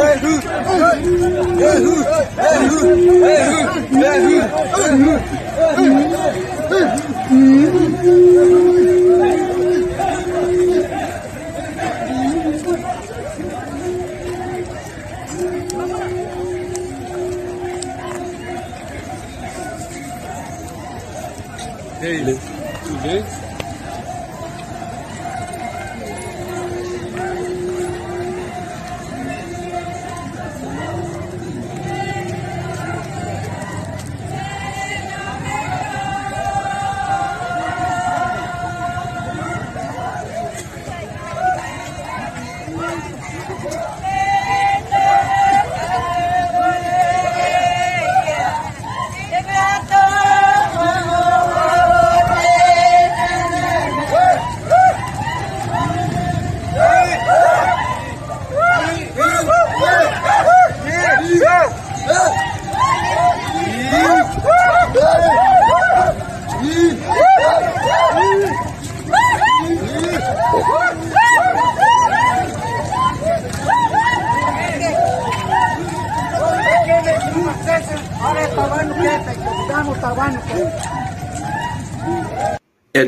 E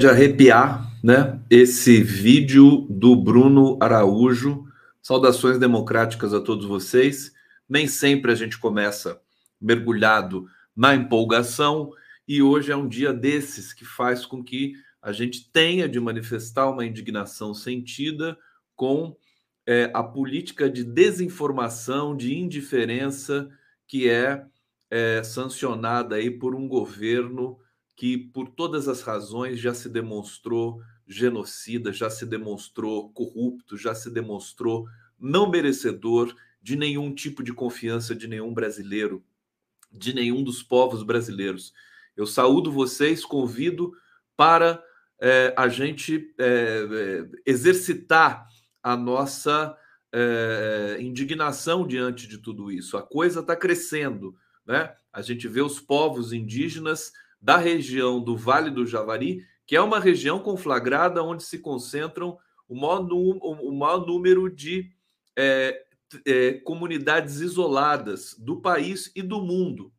de arrepiar, né? Esse vídeo do Bruno Araújo. Saudações democráticas a todos vocês. Nem sempre a gente começa mergulhado na empolgação e hoje é um dia desses que faz com que a gente tenha de manifestar uma indignação sentida com é, a política de desinformação, de indiferença que é, é sancionada aí por um governo que, por todas as razões, já se demonstrou genocida, já se demonstrou corrupto, já se demonstrou não merecedor de nenhum tipo de confiança de nenhum brasileiro, de nenhum dos povos brasileiros. Eu saúdo vocês, convido para é, a gente é, exercitar a nossa é, indignação diante de tudo isso. A coisa está crescendo, né? A gente vê os povos indígenas da região do Vale do Javari, que é uma região conflagrada onde se concentram o maior, o maior número de é, é, comunidades isoladas do país e do mundo.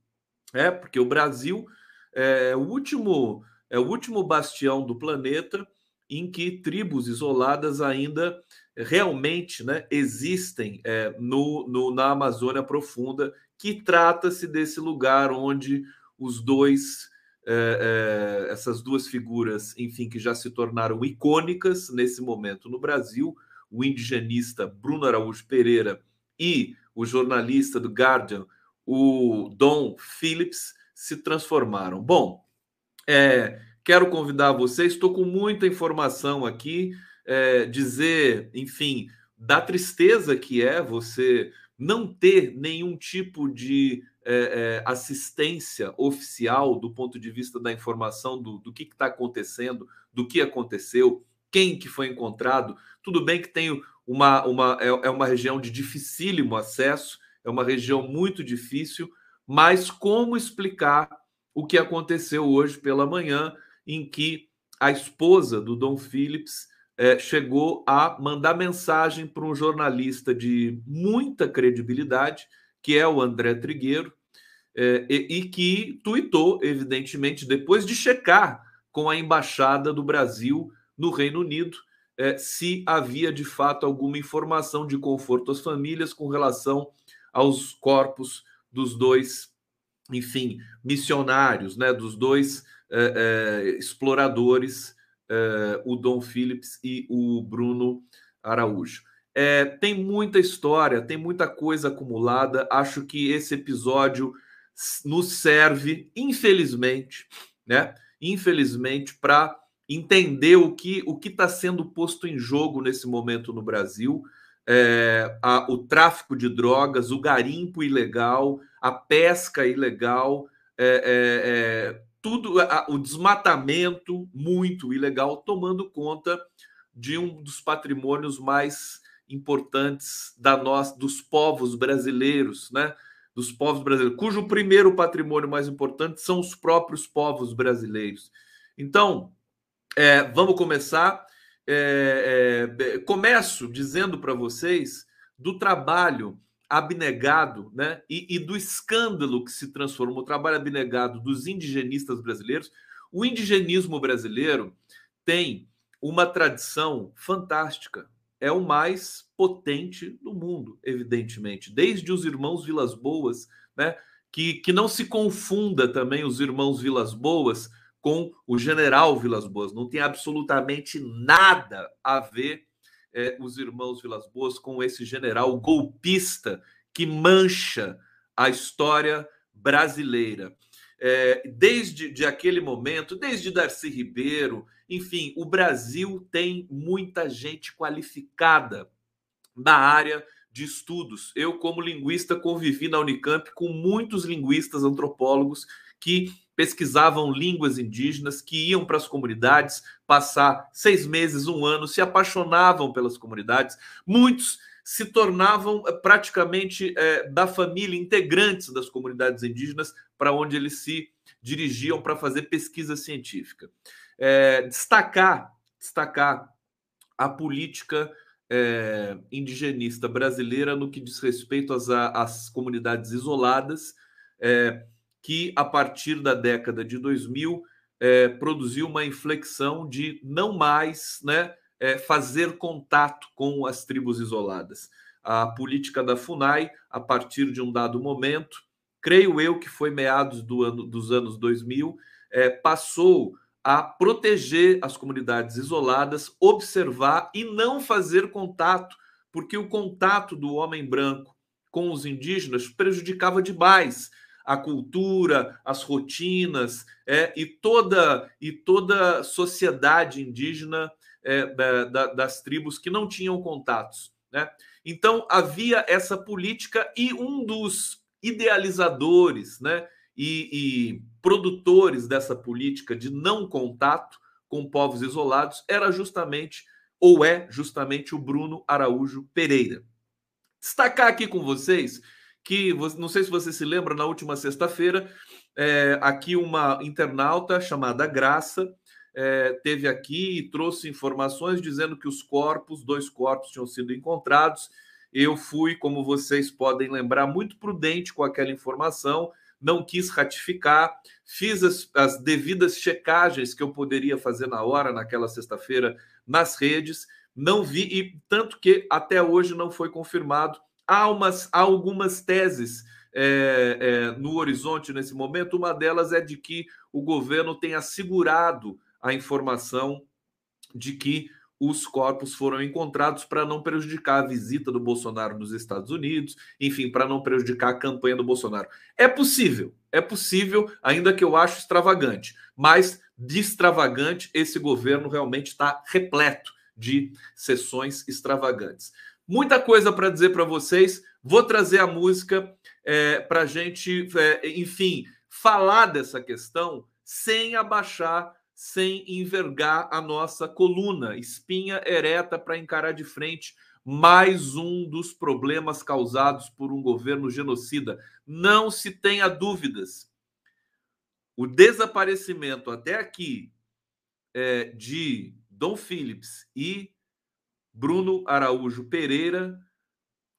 É, porque o Brasil é o último, é o último bastião do planeta em que tribos isoladas ainda realmente né, existem é, no, no, na Amazônia Profunda, que trata-se desse lugar onde os dois é, essas duas figuras, enfim, que já se tornaram icônicas nesse momento no Brasil, o indigenista Bruno Araújo Pereira e o jornalista do Guardian, o Don Phillips, se transformaram. Bom, é, quero convidar vocês, estou com muita informação aqui, é, dizer, enfim, da tristeza que é você não ter nenhum tipo de é, é, assistência oficial do ponto de vista da informação do, do que está acontecendo, do que aconteceu, quem que foi encontrado. Tudo bem que tem uma, uma é, é uma região de dificílimo acesso, é uma região muito difícil, mas como explicar o que aconteceu hoje pela manhã, em que a esposa do Dom Phillips é, chegou a mandar mensagem para um jornalista de muita credibilidade, que é o André Trigueiro, é, e, e, que tuitou, evidentemente, depois de checar com a embaixada do Brasil no Reino Unido é, se havia de fato alguma informação de conforto às famílias com relação aos corpos dos dois, enfim, missionários, né, dos dois é, é exploradores, é, o Dom Phillips e o Bruno Araújo. É, tem muita história, tem muita coisa acumulada. Acho que esse episódio nos serve, infelizmente, né? Infelizmente, para entender o que o está sendo posto em jogo nesse momento no Brasil. É, a, o tráfico de drogas, o garimpo ilegal, a pesca ilegal, é, é, é tudo, a, o desmatamento muito ilegal, tomando conta de um dos patrimônios mais importantes da nós, dos povos brasileiros, né? Dos povos brasileiros, cujo primeiro patrimônio mais importante são os próprios povos brasileiros. Então, é, vamos começar. É, é, começo dizendo para vocês do trabalho abnegado né, e, e, do escândalo que se transformou, o trabalho abnegado dos indigenistas brasileiros. O indigenismo brasileiro tem uma tradição fantástica, é o mais potente do mundo, evidentemente, desde os irmãos Vilas Boas, né, que, que não se confunda também os irmãos Vilas Boas com o general Vilas Boas. Não tem absolutamente nada a ver é, os irmãos Vilas Boas com esse general golpista que mancha a história brasileira. É, desde de aquele momento, desde Darcy Ribeiro, enfim, o Brasil tem muita gente qualificada na área de estudos. Eu, como linguista, convivi na Unicamp com muitos linguistas, antropólogos que pesquisavam línguas indígenas, que iam para as comunidades passar seis meses, um ano, se apaixonavam pelas comunidades. Muitos se tornavam eh, praticamente é, da família, integrantes das comunidades indígenas, para onde eles se dirigiam para fazer pesquisa científica. É, destacar, destacar a política é, indigenista brasileira no que diz respeito às, às comunidades isoladas. É, que, a partir da década de 2000, é, produziu uma inflexão de não mais né, é, fazer contato com as tribos isoladas. A política da FUNAI, a partir de um dado momento, creio eu que foi meados do ano, dos anos 2000, é, passou a proteger as comunidades isoladas, observar e não fazer contato, porque o contato do homem branco com os indígenas prejudicava demais a cultura, as rotinas é, e toda e toda sociedade indígena é, da, da, das tribos que não tinham contatos. Né? Então havia essa política e um dos idealizadores né, e, e produtores dessa política de não contato com povos isolados era justamente ou é justamente o Bruno Araújo Pereira. Destacar aqui com vocês que não sei se você se lembra, na última sexta-feira, é, aqui uma internauta chamada Graça é, teve aqui e trouxe informações dizendo que os corpos, dois corpos, tinham sido encontrados. Eu fui, como vocês podem lembrar, muito prudente com aquela informação, não quis ratificar, fiz as, as devidas checagens que eu poderia fazer na hora, naquela sexta-feira, nas redes, não vi, e tanto que até hoje não foi confirmado há, umas, há algumas teses é, é, no horizonte nesse momento. Uma delas é de que o governo tem assegurado a informação de que os corpos foram encontrados para não prejudicar a visita do Bolsonaro nos Estados Unidos, enfim, para não prejudicar a campanha do Bolsonaro. É possível, é possível, ainda que eu acho extravagante, mas de extravagante esse governo realmente está repleto de sessões extravagantes. Muita coisa para dizer para vocês. Vou trazer a música é, para a gente, é, enfim, falar dessa questão sem abaixar, sem envergar a nossa coluna, espinha ereta para encarar de frente mais um dos problemas causados por um governo genocida. Não se tenha dúvidas. O desaparecimento até aqui é, de Dom Phillips e Bruno Araújo Pereira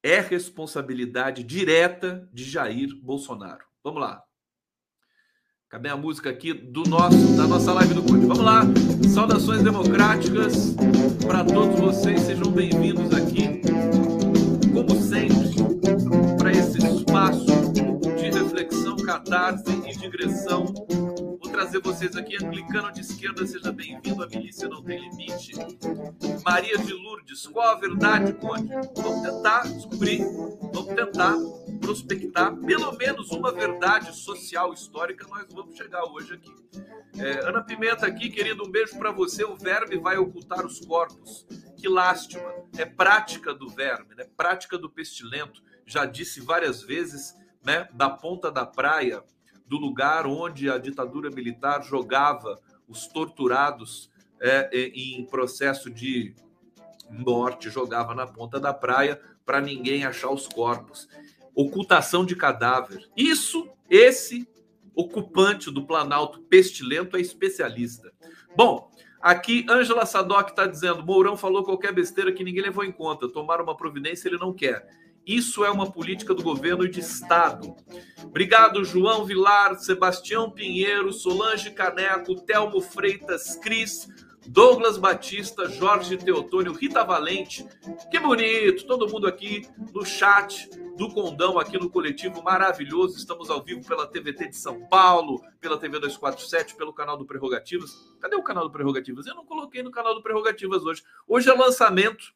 é responsabilidade direta de Jair Bolsonaro. Vamos lá. Cadê a música aqui do nosso da nossa live do Conde? Vamos lá. Saudações democráticas para todos vocês. Sejam bem-vindos aqui, como sempre, para esse espaço de reflexão, catarse e digressão trazer vocês aqui. Anglicano de esquerda, seja bem-vindo. A milícia não tem limite. Maria de Lourdes, qual a verdade, Conde? Vamos tentar descobrir, vamos tentar prospectar pelo menos uma verdade social histórica. Nós vamos chegar hoje aqui. É, Ana Pimenta aqui, querido, um beijo para você. O verme vai ocultar os corpos. Que lástima. É prática do verme, né? Prática do pestilento. Já disse várias vezes, né? Da ponta da praia, do lugar onde a ditadura militar jogava os torturados é, em processo de morte, jogava na ponta da praia para ninguém achar os corpos. Ocultação de cadáver. Isso, esse ocupante do Planalto pestilento é especialista. Bom, aqui Ângela Sadoc está dizendo: Mourão falou qualquer besteira que ninguém levou em conta. Tomar uma providência ele não quer. Isso é uma política do governo e de Estado. Obrigado, João Vilar, Sebastião Pinheiro, Solange Caneco, Telmo Freitas, Cris, Douglas Batista, Jorge Teotônio, Rita Valente. Que bonito, todo mundo aqui no chat do Condão, aqui no coletivo maravilhoso. Estamos ao vivo pela TVT de São Paulo, pela TV 247, pelo canal do Prerrogativas. Cadê o canal do Prerrogativas? Eu não coloquei no canal do Prerrogativas hoje. Hoje é lançamento.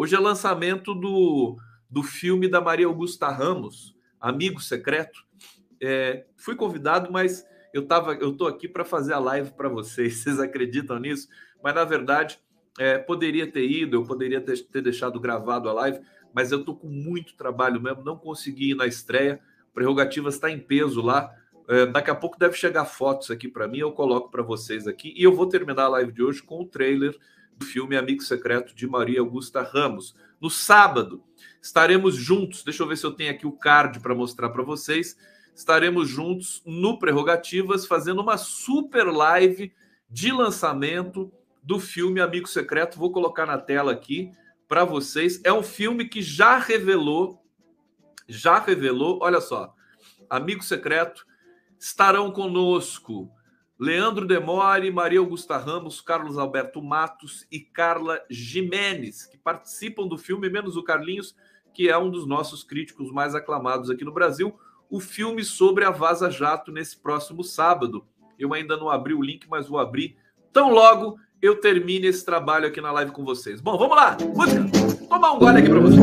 Hoje é lançamento do, do filme da Maria Augusta Ramos, Amigo Secreto. É, fui convidado, mas eu tava, eu tô aqui para fazer a live para vocês. Vocês acreditam nisso? Mas na verdade, é, poderia ter ido, eu poderia ter, ter, deixado gravado a live, mas eu tô com muito trabalho mesmo, não consegui ir na estreia. Prerrogativas está em peso lá. É, daqui a pouco deve chegar fotos aqui para mim, eu coloco para vocês aqui. E eu vou terminar a live de hoje com o trailer do filme Amigo Secreto de Maria Augusta Ramos. No sábado, estaremos juntos. Deixa eu ver se eu tenho aqui o card para mostrar para vocês estaremos juntos no Prerrogativas fazendo uma super live de lançamento do filme Amigo Secreto. Vou colocar na tela aqui para vocês. É um filme que já revelou, já revelou, olha só, Amigo Secreto, estarão conosco Leandro Demore, Maria Augusta Ramos, Carlos Alberto Matos e Carla Jimenez, que participam do filme, menos o Carlinhos, que é um dos nossos críticos mais aclamados aqui no Brasil o filme sobre a Vaza Jato nesse próximo sábado. Eu ainda não abri o link, mas vou abrir tão logo eu termine esse trabalho aqui na live com vocês. Bom, vamos lá. Música. Tomar um gole aqui para vocês.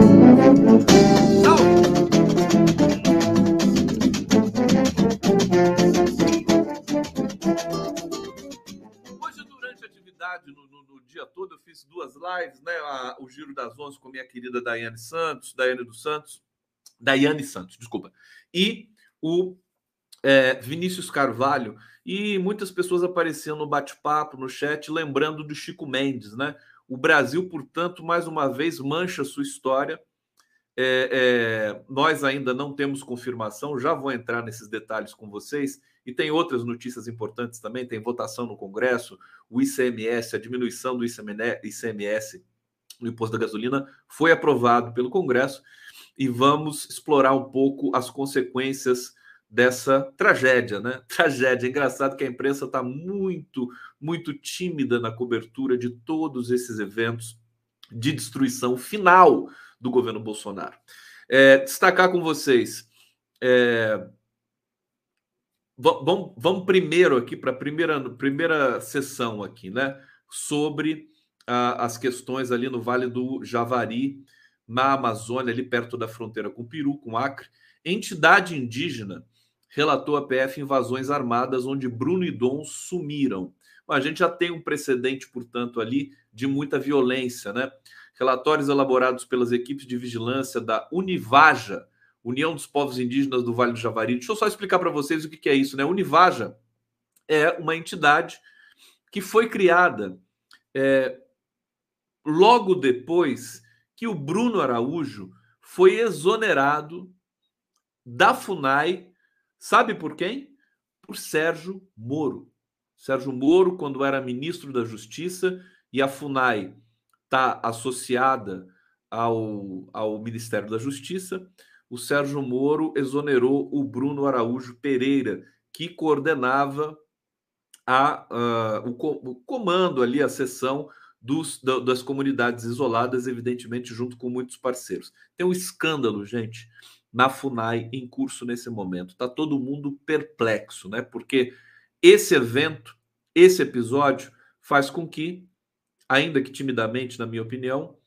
Lives, né? A, o Giro das Onze com minha querida Daiane Santos, Daiane dos Santos, Daiane Santos, desculpa e o é, Vinícius Carvalho. E muitas pessoas apareciam no bate-papo, no chat, lembrando do Chico Mendes, né? O Brasil, portanto, mais uma vez mancha sua história. É, é, nós ainda não temos confirmação, já vou entrar nesses detalhes com vocês. E tem outras notícias importantes também: tem votação no Congresso, o ICMS, a diminuição do ICMS no imposto da gasolina foi aprovado pelo Congresso e vamos explorar um pouco as consequências dessa tragédia, né? Tragédia. Engraçado que a imprensa está muito, muito tímida na cobertura de todos esses eventos de destruição final do governo Bolsonaro. É, destacar com vocês. É, vamos, vamos primeiro aqui para a primeira, primeira sessão aqui, né? Sobre as questões ali no Vale do Javari na Amazônia, ali perto da fronteira com o Peru, com o Acre, entidade indígena relatou a PF invasões armadas onde Bruno e Dom sumiram. A gente já tem um precedente, portanto, ali de muita violência, né? Relatórios elaborados pelas equipes de vigilância da Univaja, União dos Povos Indígenas do Vale do Javari. Deixa eu só explicar para vocês o que é isso, né? Univaja é uma entidade que foi criada é, logo depois que o Bruno Araújo foi exonerado da FUNAI, sabe por quem? Por Sérgio Moro. Sérgio Moro, quando era ministro da Justiça, e a FUNAI está associada ao, ao Ministério da Justiça, o Sérgio Moro exonerou o Bruno Araújo Pereira, que coordenava a, uh, o, o comando ali, a sessão dos, das comunidades isoladas, evidentemente, junto com muitos parceiros. Tem um escândalo, gente, na FUNAI em curso nesse momento. Está todo mundo perplexo, né? Porque esse evento, esse episódio, faz com que ainda que timidamente, na minha opinião,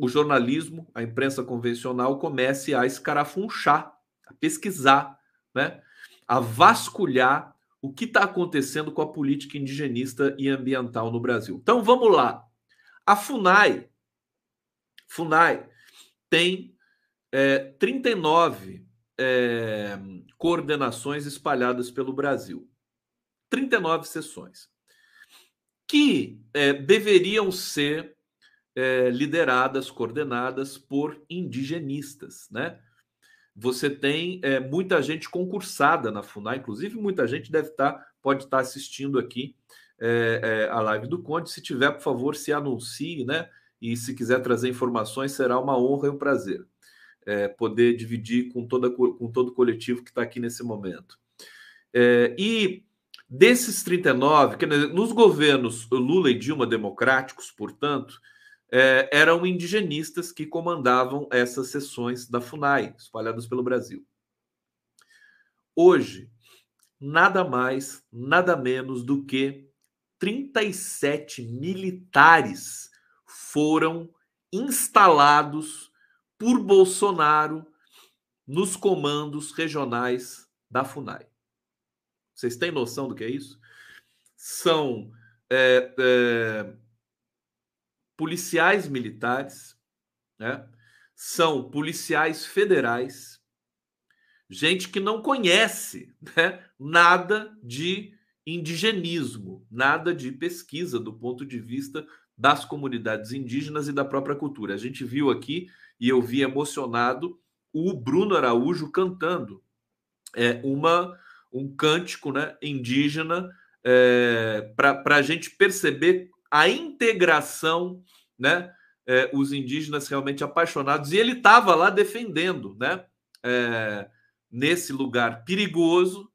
o jornalismo, a imprensa convencional comece a escarafunchar, a pesquisar, né? a vasculhar o que está acontecendo com a política indigenista e ambiental no Brasil. Então vamos lá. A FUNAI, FUNAI tem é, 39 é, coordenações espalhadas pelo Brasil. 39 sessões. Que é, deveriam ser é, lideradas, coordenadas por indigenistas, né? Você tem é, muita gente concursada na FUNAI, inclusive muita gente deve estar, tá, pode estar tá assistindo aqui é, é, a live do Conde. Se tiver, por favor, se anuncie, né? E se quiser trazer informações, será uma honra e um prazer é, poder dividir com, toda, com todo o coletivo que está aqui nesse momento. É, e desses 39, que, nos governos Lula e Dilma democráticos, portanto, é, eram indigenistas que comandavam essas sessões da FUNAI, espalhadas pelo Brasil. Hoje, nada mais, nada menos do que 37 militares foram instalados por Bolsonaro nos comandos regionais da FUNAI. Vocês têm noção do que é isso? São é, é, policiais militares, né? são policiais federais, gente que não conhece né, nada de indigenismo, nada de pesquisa do ponto de vista das comunidades indígenas e da própria cultura. A gente viu aqui e eu vi emocionado o Bruno Araújo cantando é, uma um cântico né, indígena é, para a gente perceber a integração, né? É, os indígenas realmente apaixonados, e ele estava lá defendendo, né? É, nesse lugar perigoso,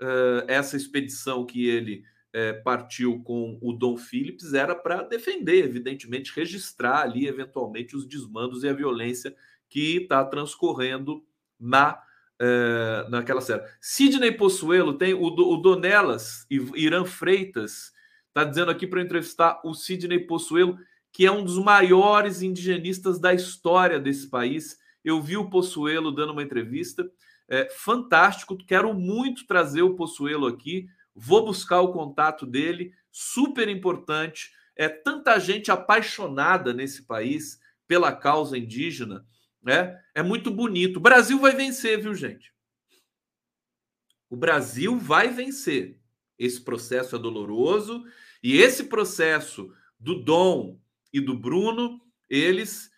é, essa expedição que ele é, partiu com o Dom Phillips era para defender, evidentemente, registrar ali eventualmente os desmandos e a violência que está transcorrendo na é, naquela série. Sidney Possuelo tem o, o Donelas e Irã Freitas Está dizendo aqui para entrevistar o Sidney Possuelo, que é um dos maiores indigenistas da história desse país. Eu vi o Possuelo dando uma entrevista. É, fantástico, quero muito trazer o Possuelo aqui. Vou buscar o contato dele, super importante. É tanta gente apaixonada nesse país pela causa indígena, né? É muito bonito. O Brasil vai vencer, viu, gente? O Brasil vai vencer. Esse processo é doloroso e esse processo do Dom e do Bruno, eles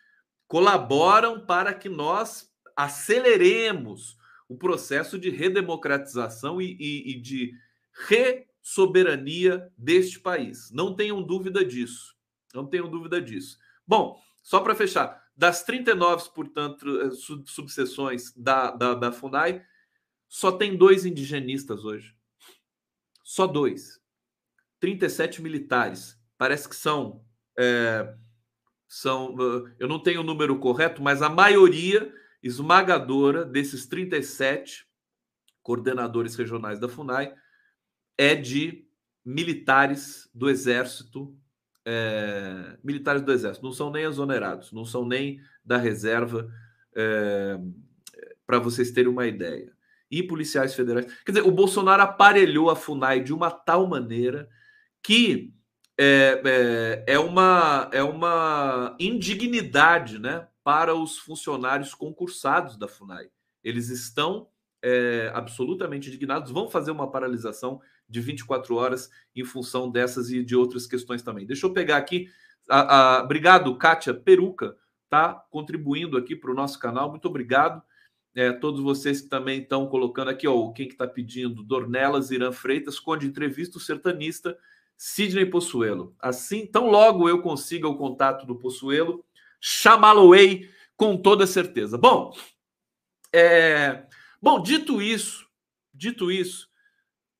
colaboram para que nós aceleremos o processo de redemocratização e, e, e de ressoberania deste país. Não tenham dúvida disso. Não tenham dúvida disso. Bom, só para fechar, das 39, portanto, eh, subseções da, da, da FUNAI, só tem dois indigenistas hoje. Só dois. 37 militares. Parece que são. É, são eu não tenho o número correto, mas a maioria esmagadora desses 37 coordenadores regionais da FUNAI é de militares do Exército. É, militares do Exército, não são nem exonerados, não são nem da reserva, é, para vocês terem uma ideia e policiais federais. Quer dizer, o Bolsonaro aparelhou a FUNAI de uma tal maneira que é, é, é, uma, é uma indignidade né, para os funcionários concursados da FUNAI. Eles estão é, absolutamente indignados, vão fazer uma paralisação de 24 horas em função dessas e de outras questões também. Deixa eu pegar aqui. A, a, obrigado, Kátia Peruca, tá contribuindo aqui para o nosso canal. Muito obrigado é, todos vocês que também estão colocando aqui, ó, quem que está pedindo? Dornelas, Irã Freitas, Conde Entrevista, o sertanista Sidney Possuelo. Assim, tão logo eu consiga o contato do Possuelo, chamá-lo-ei com toda certeza. Bom, é, bom, dito isso, dito isso,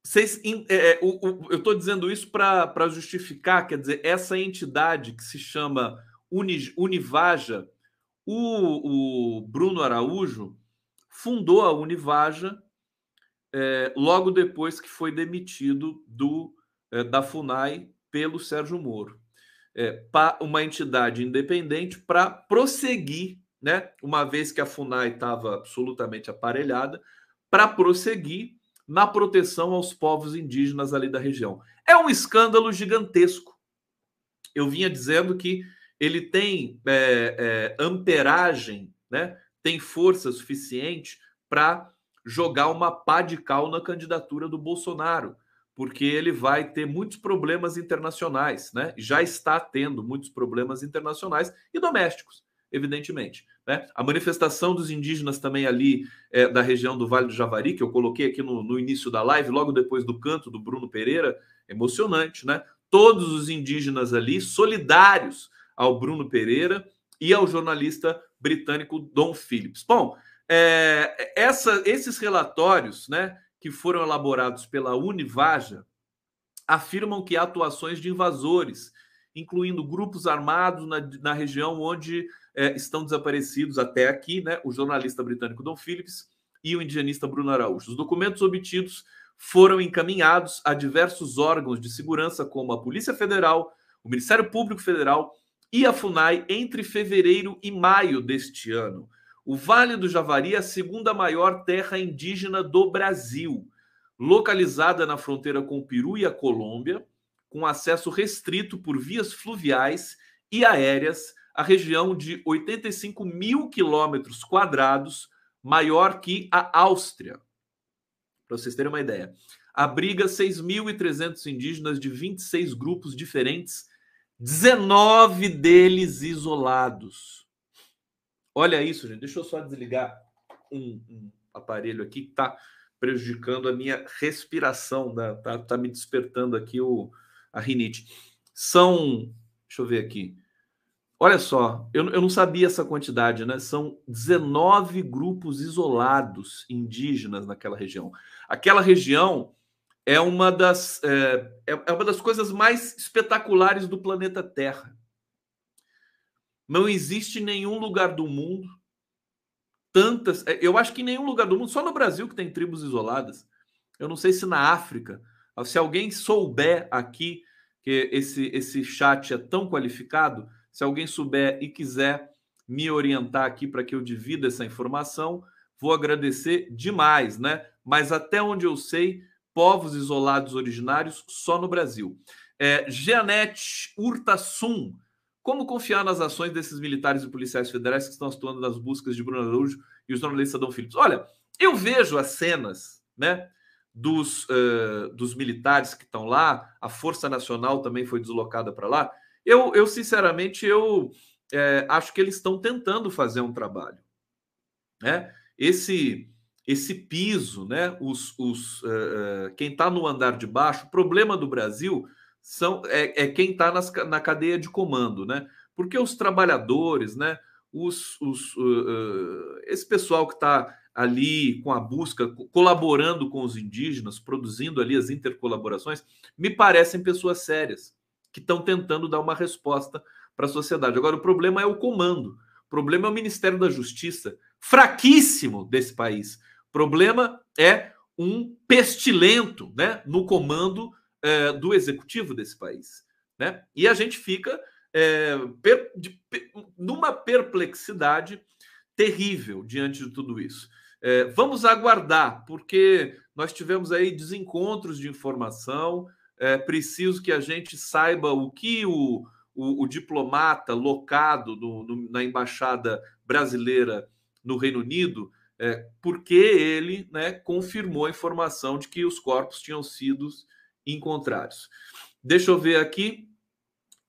vocês, é, é o, o, eu estou dizendo isso para justificar, quer dizer, essa entidade que se chama Uni, Univaja, o, o Bruno Araújo, fundou a Univaja é, logo depois que foi demitido do, é, da FUNAI pelo Sérgio Moro. é, uma entidade independente para prosseguir, né? Uma vez que a FUNAI estava absolutamente aparelhada, para prosseguir na proteção aos povos indígenas ali da região. É um escândalo gigantesco. Eu vinha dizendo que ele tem é, é, amperagem, né? Tem força suficiente para jogar uma pá de cal na candidatura do Bolsonaro, porque ele vai ter muitos problemas internacionais, né? Já está tendo muitos problemas internacionais e domésticos, evidentemente. Né? A manifestação dos indígenas também ali é, da região do Vale do Javari, que eu coloquei aqui no, no início da live, logo depois do canto do Bruno Pereira, emocionante, né? Todos os indígenas ali solidários ao Bruno Pereira e ao jornalista britânico Don Phillips. Bom, é, essa, esses relatórios, né, que foram elaborados pela Univaja, afirmam que atuações de invasores, incluindo grupos armados na, na região onde é, estão desaparecidos até aqui, né, o jornalista britânico Don Phillips e o indigenista Bruno Araújo. Os documentos obtidos foram encaminhados a diversos órgãos de segurança, como a Polícia Federal, o Ministério Público Federal e a FUNAI entre fevereiro e maio deste ano. O Vale do Javari é a segunda maior terra indígena do Brasil, localizada na fronteira com o Peru e a Colômbia, com acesso restrito por vias fluviais e aéreas a região de 85 mil quilômetros quadrados, maior que a Áustria. Para vocês terem uma ideia. Abriga 6.300 indígenas de 26 grupos diferentes 19 deles isolados. Olha isso, gente. Deixa eu só desligar um, um aparelho aqui que está prejudicando a minha respiração, né? tá, tá me despertando aqui o, a rinite. São, deixa eu ver aqui. Olha só, eu, eu não sabia essa quantidade, né? São 19 grupos isolados indígenas naquela região. Aquela região é uma das é, é, é uma das coisas mais espetaculares do planeta Terra. Não existe nenhum lugar do mundo tantas. É, eu acho que em nenhum lugar do mundo, só no Brasil que tem tribos isoladas. Eu não sei se na África. Se alguém souber aqui que esse esse chat é tão qualificado, se alguém souber e quiser me orientar aqui para que eu divida essa informação, vou agradecer demais, né? Mas até onde eu sei, povos isolados originários só no Brasil. É, Jeanette Urtasun, como confiar nas ações desses militares e policiais federais que estão atuando nas buscas de Bruno Araújo e o jornalista Dom Phillips? Olha, eu vejo as cenas, né? Dos, uh, dos militares que estão lá, a Força Nacional também foi deslocada para lá. Eu, eu sinceramente, eu é, acho que eles estão tentando fazer um trabalho. Né? Esse esse piso, né? Os, os, uh, quem está no andar de baixo, o problema do Brasil são, é, é quem está na cadeia de comando, né? Porque os trabalhadores, né? Os, os, uh, esse pessoal que está ali com a busca, colaborando com os indígenas, produzindo ali as intercolaborações, me parecem pessoas sérias que estão tentando dar uma resposta para a sociedade. Agora, o problema é o comando, o problema é o Ministério da Justiça, fraquíssimo desse país problema é um pestilento né, no comando é, do executivo desse país. Né? E a gente fica é, per, de, numa perplexidade terrível diante de tudo isso. É, vamos aguardar, porque nós tivemos aí desencontros de informação. É preciso que a gente saiba o que o, o, o diplomata locado no, no, na embaixada brasileira no Reino Unido é, porque ele né, confirmou a informação de que os corpos tinham sido encontrados. Deixa eu ver aqui.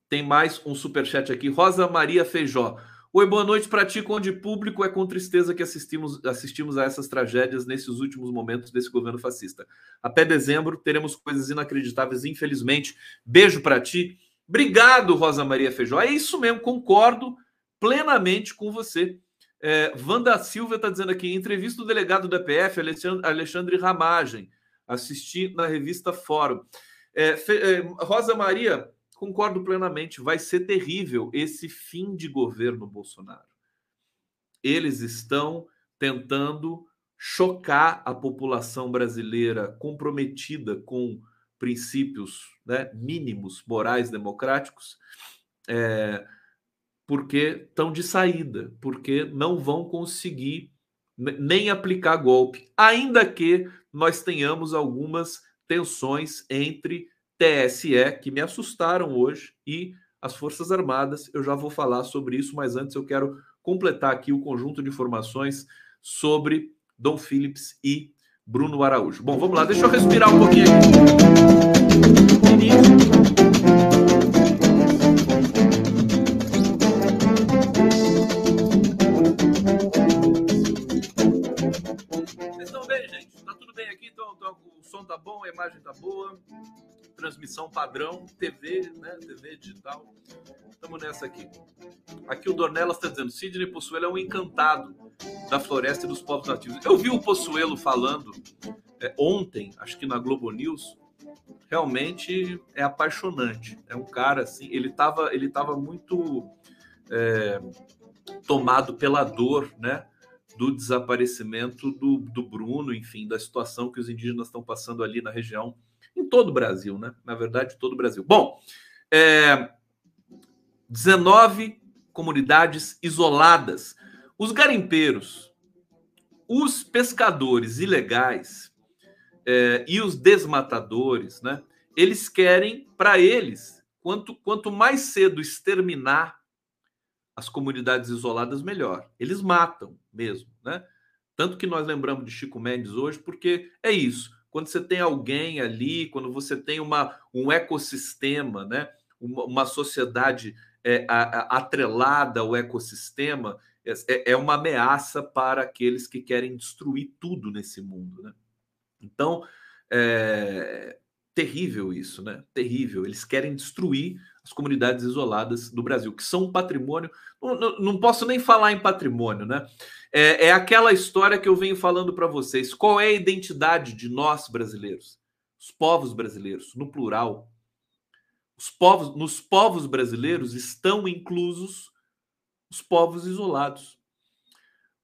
Tem mais um superchat aqui. Rosa Maria Feijó. Oi, boa noite para ti, Conde Público. É com tristeza que assistimos, assistimos a essas tragédias nesses últimos momentos desse governo fascista. Até dezembro teremos coisas inacreditáveis, infelizmente. Beijo para ti. Obrigado, Rosa Maria Feijó. É isso mesmo, concordo plenamente com você. É, Wanda Silva está dizendo aqui: entrevista do delegado da PF, Alexandre, Ramagem. Assisti na revista Fórum. É, Fe, é, Rosa Maria, concordo plenamente. Vai ser terrível esse fim de governo Bolsonaro. Eles estão tentando chocar a população brasileira comprometida com princípios né, mínimos morais democráticos é, porque estão de saída, porque não vão conseguir nem aplicar golpe, ainda que nós tenhamos algumas tensões entre TSE, que me assustaram hoje, e as Forças Armadas. Eu já vou falar sobre isso, mas antes eu quero completar aqui o conjunto de informações sobre Dom Phillips e Bruno Araújo. Bom, vamos lá, deixa eu respirar um pouquinho aqui. A imagem tá boa, transmissão padrão, TV, né? TV digital. Estamos nessa aqui. Aqui o Dornelas está dizendo: Sidney Possuelo é um encantado da floresta e dos povos nativos. Eu vi o Possuelo falando é, ontem, acho que na Globo News. Realmente é apaixonante. É um cara assim. Ele estava ele tava muito é, tomado pela dor, né? Do desaparecimento do, do Bruno, enfim, da situação que os indígenas estão passando ali na região, em todo o Brasil, né? Na verdade, todo o Brasil. Bom, é, 19 comunidades isoladas. Os garimpeiros, os pescadores ilegais é, e os desmatadores, né? Eles querem, para eles, quanto, quanto mais cedo exterminar as comunidades isoladas, melhor. Eles matam mesmo, né? Tanto que nós lembramos de Chico Mendes hoje, porque é isso. Quando você tem alguém ali, quando você tem uma, um ecossistema, né? uma, uma sociedade é, a, a, atrelada ao ecossistema, é, é, é uma ameaça para aqueles que querem destruir tudo nesse mundo. Né? Então, é terrível isso, né? Terrível. Eles querem destruir as comunidades isoladas do Brasil, que são um patrimônio. Não, não, não posso nem falar em patrimônio, né? É, é aquela história que eu venho falando para vocês. Qual é a identidade de nós brasileiros? Os povos brasileiros, no plural. Os povos, nos povos brasileiros estão inclusos os povos isolados.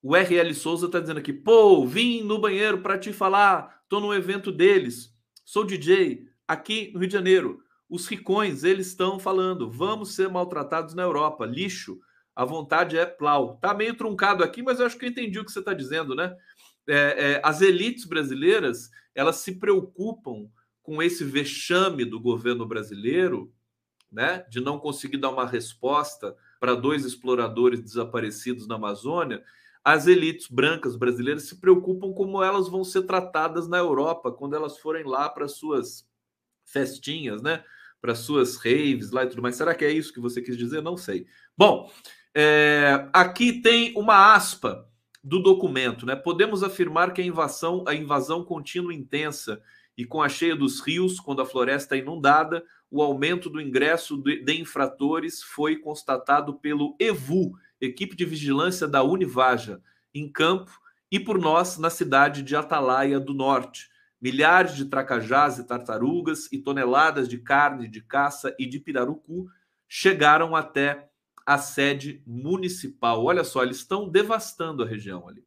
O RL Souza está dizendo aqui: pô, vim no banheiro para te falar, estou num evento deles, sou DJ aqui no Rio de Janeiro. Os ricões, eles estão falando, vamos ser maltratados na Europa, lixo, a vontade é plau. Tá meio truncado aqui, mas eu acho que eu entendi o que você está dizendo, né? É, é, as elites brasileiras, elas se preocupam com esse vexame do governo brasileiro, né? De não conseguir dar uma resposta para dois exploradores desaparecidos na Amazônia, as elites brancas brasileiras se preocupam como elas vão ser tratadas na Europa quando elas forem lá para suas festinhas, né? para suas raves lá e tudo mais. Será que é isso que você quis dizer? Não sei. Bom, é, aqui tem uma aspa do documento, né? Podemos afirmar que a invasão, a invasão contínua intensa e com a cheia dos rios, quando a floresta é inundada, o aumento do ingresso de, de infratores foi constatado pelo EVU, equipe de vigilância da Univaja, em campo, e por nós na cidade de Atalaia do Norte milhares de tracajás e tartarugas e toneladas de carne de caça e de pirarucu chegaram até a sede municipal. Olha só, eles estão devastando a região ali,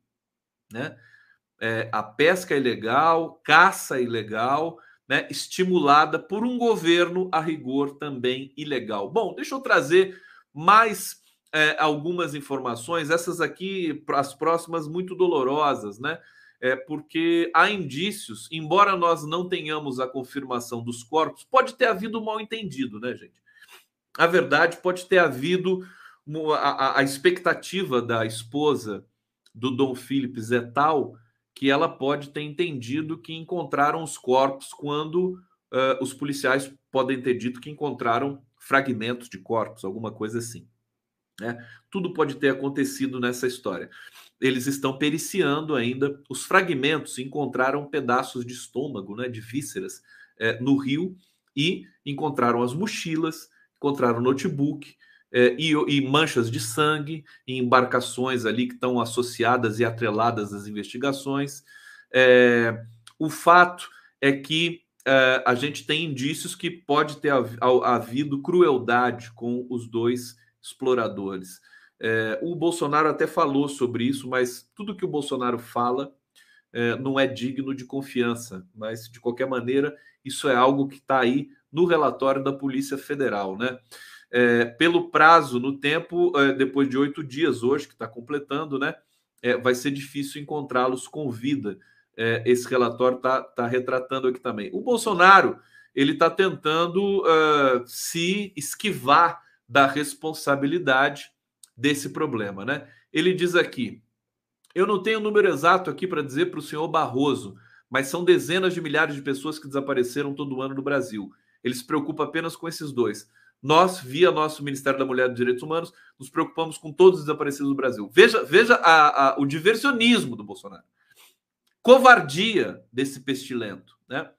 né? É, a pesca ilegal, caça ilegal, né? Estimulada por um governo a rigor também ilegal. Bom, deixa eu trazer mais é, algumas informações. Essas aqui, as próximas, muito dolorosas, né? é, porque há indícios, embora nós não tenhamos a confirmação dos corpos, pode ter havido um mal entendido, né, gente? A verdade pode ter havido a, a expectativa da esposa do Dom Philips é tal que ela pode ter entendido que encontraram os corpos quando uh, os policiais podem ter dito que encontraram fragmentos de corpos, alguma coisa assim. Né? Tudo pode ter acontecido nessa história eles estão periciando ainda os fragmentos, encontraram pedaços de estômago, né, de vísceras, é, no rio e encontraram as mochilas, encontraram notebook é, e, e, manchas de sangue em embarcações ali que estão associadas e atreladas às investigações. É, o fato é que é, a gente tem indícios que pode ter havido crueldade com os dois exploradores. É, o Bolsonaro até falou sobre isso, mas tudo que o Bolsonaro fala é, não é digno de confiança. Mas, de qualquer maneira, isso é algo que está aí no relatório da Polícia Federal. Né? é, pelo prazo no tempo, é, depois de oito dias hoje, que está completando, né? É, vai ser difícil encontrá-los com vida. É, esse relatório está tá retratando aqui também. O Bolsonaro ele está tentando uh, se esquivar da responsabilidade desse problema, né? Ele diz aqui: eu não tenho o número exato aqui para dizer para o senhor Barroso, mas são dezenas de milhares de pessoas que desapareceram todo ano no Brasil. Ele se preocupa apenas com esses dois. Nós, via nosso Ministério da Mulher e dos Direitos Humanos, nos preocupamos com todos os desaparecidos do Brasil. Veja, veja a, a, o diversionismo do Bolsonaro. Covardia desse pestilento, né?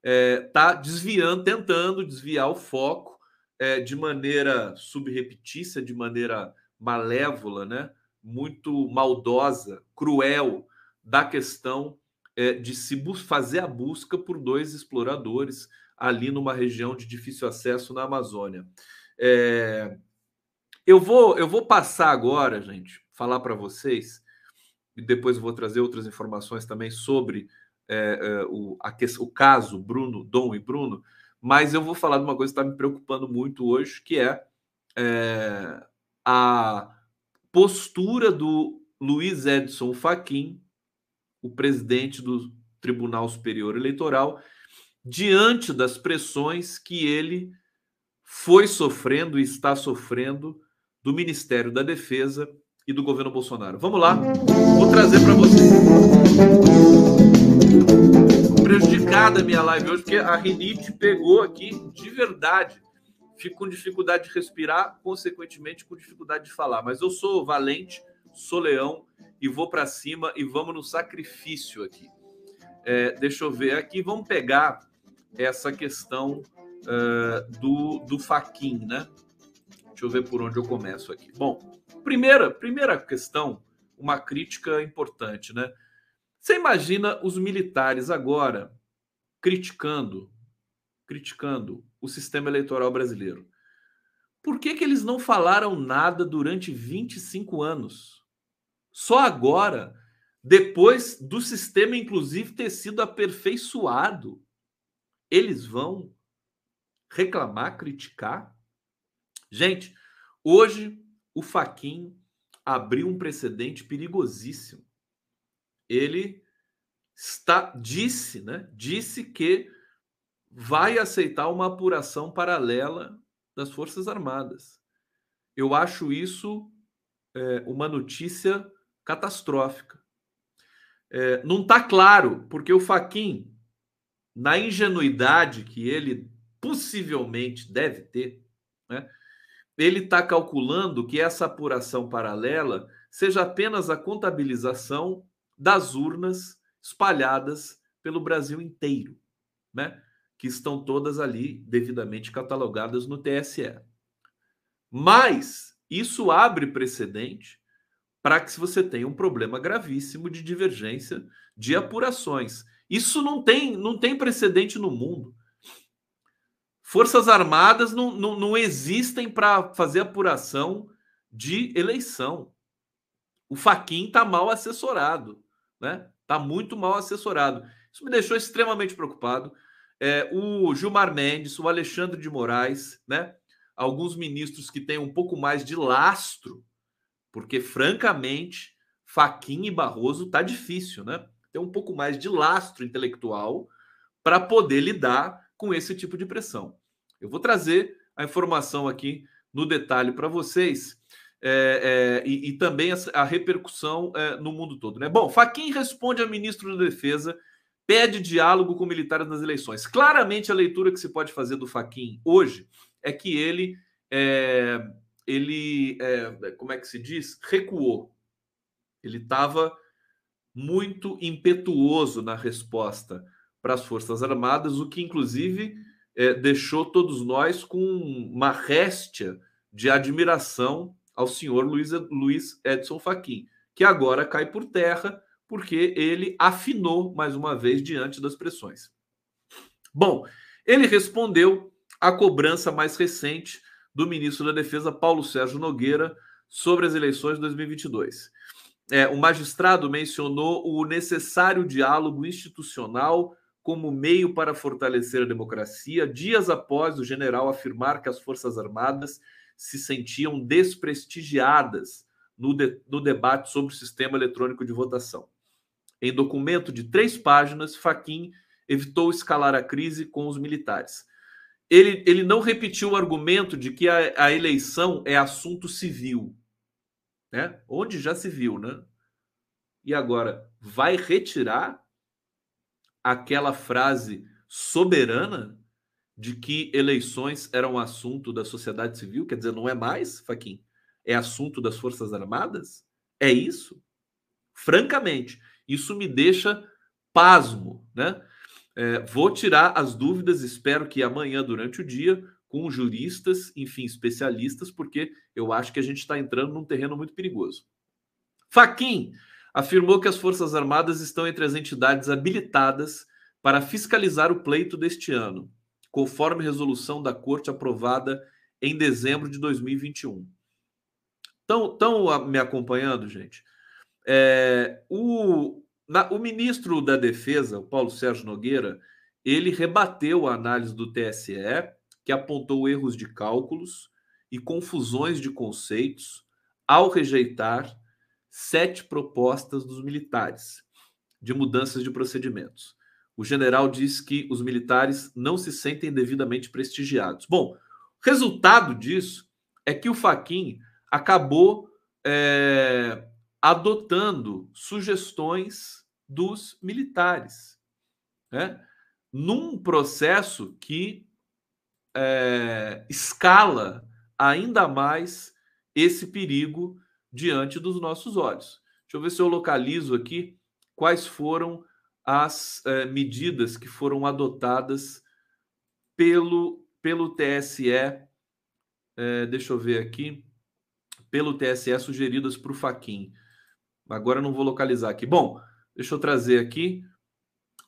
É, desviando, tentando desviar o foco é, de maneira subrepetícia, de maneira malévola, né? muito maldosa, cruel, da questão é, de se fazer a busca por dois exploradores ali numa região de difícil acesso na Amazônia. É, eu vou eu vou passar agora, gente, falar para vocês e depois vou trazer outras informações também sobre é, é, o, a, o caso Bruno, Dom e Bruno, mas eu vou falar de uma coisa que está me preocupando muito hoje, que é, é a postura do Luiz Edson Fachin, o presidente do Tribunal Superior Eleitoral, diante das pressões que ele foi sofrendo e está sofrendo do Ministério da Defesa e do governo Bolsonaro. Vamos lá, vou trazer para vocês. Prejudicada a minha live hoje, porque a rinite pegou aqui de verdade. Fico com dificuldade de respirar, consequentemente com dificuldade de falar. Mas eu sou valente, sou leão e vou para cima e vamos no sacrifício aqui. É, deixa eu ver aqui, vamos pegar essa questão uh, do, do Faquin, né? Deixa eu ver por onde eu começo aqui. Bom, primeira, primeira questão, uma crítica importante, né? Você imagina os militares agora criticando, criticando o sistema eleitoral brasileiro. Por que, que eles não falaram nada durante 25 anos? Só agora, depois do sistema, inclusive, ter sido aperfeiçoado, eles vão reclamar, criticar? Gente, hoje o Faquin abriu um precedente perigosíssimo. Ele está disse, né? Disse que vai aceitar uma apuração paralela das Forças Armadas. Eu acho isso é, uma notícia catastrófica. É, não está claro, porque o Faquin na ingenuidade que ele possivelmente deve ter, né, ele está calculando que essa apuração paralela seja apenas a contabilização das urnas espalhadas pelo Brasil inteiro, né, que estão todas ali devidamente catalogadas no TSE. Mas isso abre precedente para que você tenha um problema gravíssimo de divergência de apurações. Isso não tem, não tem precedente no mundo. Forças Armadas não, não, não existem para fazer apuração de eleição. O Faquin está mal assessorado, né? Está muito mal assessorado. Isso me deixou extremamente preocupado. É, o Gilmar Mendes, o Alexandre de Moraes, né? Alguns ministros que têm um pouco mais de lastro, porque francamente, Faquin e Barroso tá difícil, né? ter um pouco mais de lastro intelectual para poder lidar com esse tipo de pressão. Eu vou trazer a informação aqui no detalhe para vocês é, é, e, e, também a, a repercussão é, no mundo todo. Né? Bom, Faquim responde a ministro da Defesa, pede diálogo com militares nas eleições. Claramente, a leitura que se pode fazer do Faquim hoje é que ele, é, ele é, como é que se diz? Recuou. Ele estava muito impetuoso na resposta para as Forças Armadas, o que inclusive é, deixou todos nós com uma réstia de admiração ao senhor Luiz, Luiz Edson Fachin, que agora cai por terra porque ele afinou mais uma vez diante das pressões. Bom, ele respondeu à cobrança mais recente do ministro da Defesa, Paulo Sérgio Nogueira, sobre as eleições de 2022 é, o magistrado mencionou o necessário diálogo institucional como meio para fortalecer a democracia, dias após o general afirmar que as Forças Armadas se sentiam desprestigiadas no, de, no debate sobre o sistema eletrônico de votação. Em documento de três páginas, Faquim evitou escalar a crise com os militares. Ele, ele não repetiu o argumento de que a, a eleição é assunto civil, né? onde já se viu, né? E agora, vai retirar aquela frase soberana de que eleições eram assunto da sociedade civil? Quer dizer, não é mais, Faquim? É assunto das Forças Armadas? É isso? Francamente, isso me deixa pasmo, né? É, vou tirar as dúvidas, espero que amanhã, durante o dia, com juristas, enfim, especialistas, porque eu acho que a gente está entrando num terreno muito perigoso. Faquim afirmou que as Forças Armadas estão entre as entidades habilitadas para fiscalizar o pleito deste ano, conforme resolução da Corte aprovada em dezembro de 2021. Estão me acompanhando, gente? É, o, na, o ministro da Defesa, o Paulo Sérgio Nogueira, ele rebateu a análise do TSE, que apontou erros de cálculos e confusões de conceitos ao rejeitar sete propostas dos militares de mudanças de procedimentos. O general diz que os militares não se sentem devidamente prestigiados. Bom, resultado disso é que o Faquin acabou é, adotando sugestões dos militares, né? num processo que é, escala ainda mais esse perigo diante dos nossos olhos. Deixa eu ver se eu localizo aqui quais foram as é, medidas que foram adotadas pelo, pelo TSE. É, deixa eu ver aqui. Pelo TSE sugeridas para o Faquin. Agora não vou localizar aqui. Bom, deixa eu trazer aqui.